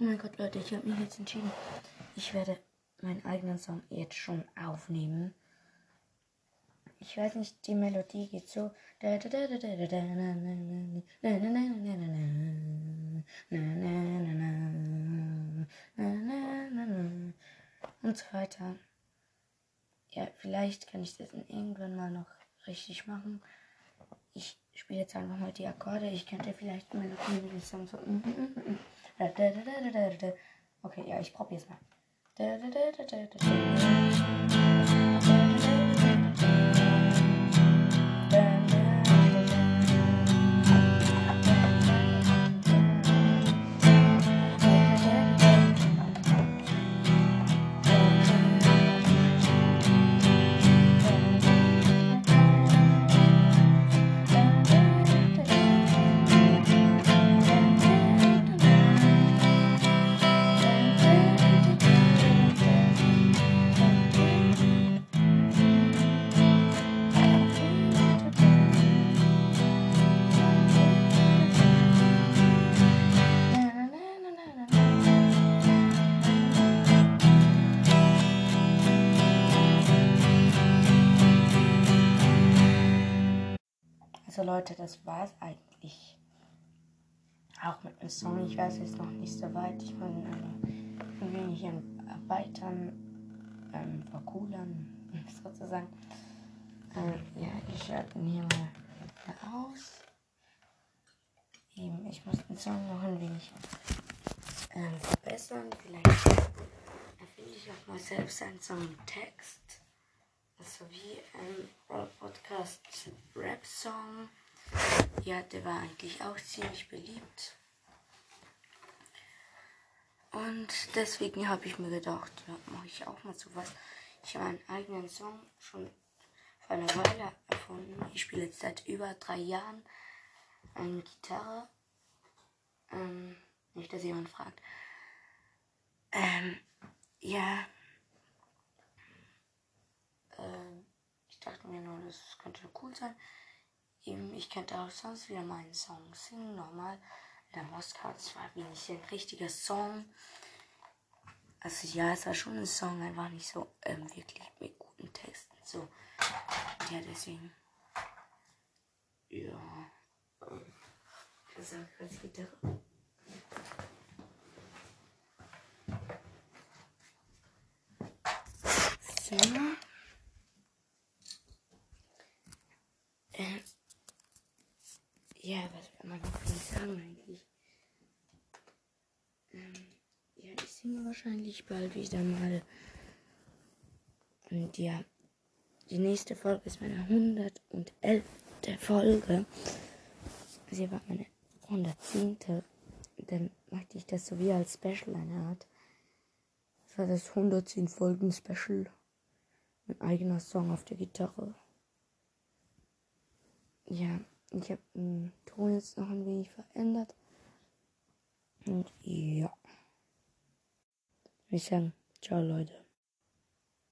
Oh mein Gott, Leute, ich habe mich jetzt entschieden. Ich werde meinen eigenen Song jetzt schon aufnehmen. Ich weiß nicht, die Melodie geht so. Und so weiter. Ja, vielleicht kann ich das irgendwann mal noch richtig machen. Ich spiele jetzt einfach mal die Akkorde. Ich könnte vielleicht Melodien Song so. Okay, ja, ich probiere es mal. Also Leute, das war's eigentlich. Auch mit dem Song. Ich weiß jetzt noch nicht so weit. Ich muss ein wenig erweitern, ähm, vercoolern, sozusagen. Äh, ja, ich hier mal aus. Eben, ich muss den Song noch ein wenig ähm, verbessern. Vielleicht erfinde ich auch mal selbst einen Songtext. Also wie ein Podcast Rap Song. Ja, der war eigentlich auch ziemlich beliebt. Und deswegen habe ich mir gedacht, mache ich auch mal sowas. Ich habe einen eigenen Song schon vor einer Weile erfunden. Ich spiele jetzt seit über drei Jahren eine Gitarre. Ähm, nicht, dass jemand fragt. Ähm, ja. Ähm, ich dachte mir nur, das könnte cool sein. Eben, ich könnte auch sonst wieder meinen Song singen, normal. Der Moskau, das war wie nicht ein richtiger Song. Also ja, es war schon ein Song, einfach nicht so ähm, wirklich mit guten Texten. So. Ja, deswegen. Ja. Das ist als Gitarre. So. Äh, ja, was man nicht sagen eigentlich? Ähm, ja, ich singe wahrscheinlich bald wieder mal. Und ja, die nächste Folge ist meine 111. Folge. Sie war meine 110. Dann möchte ich das so wie als Special eine Art. Das war das 110 Folgen Special. Mein eigener Song auf der Gitarre. Ja, ich habe den Ton jetzt noch ein wenig verändert. Und ja. Ich sagen, ciao Leute.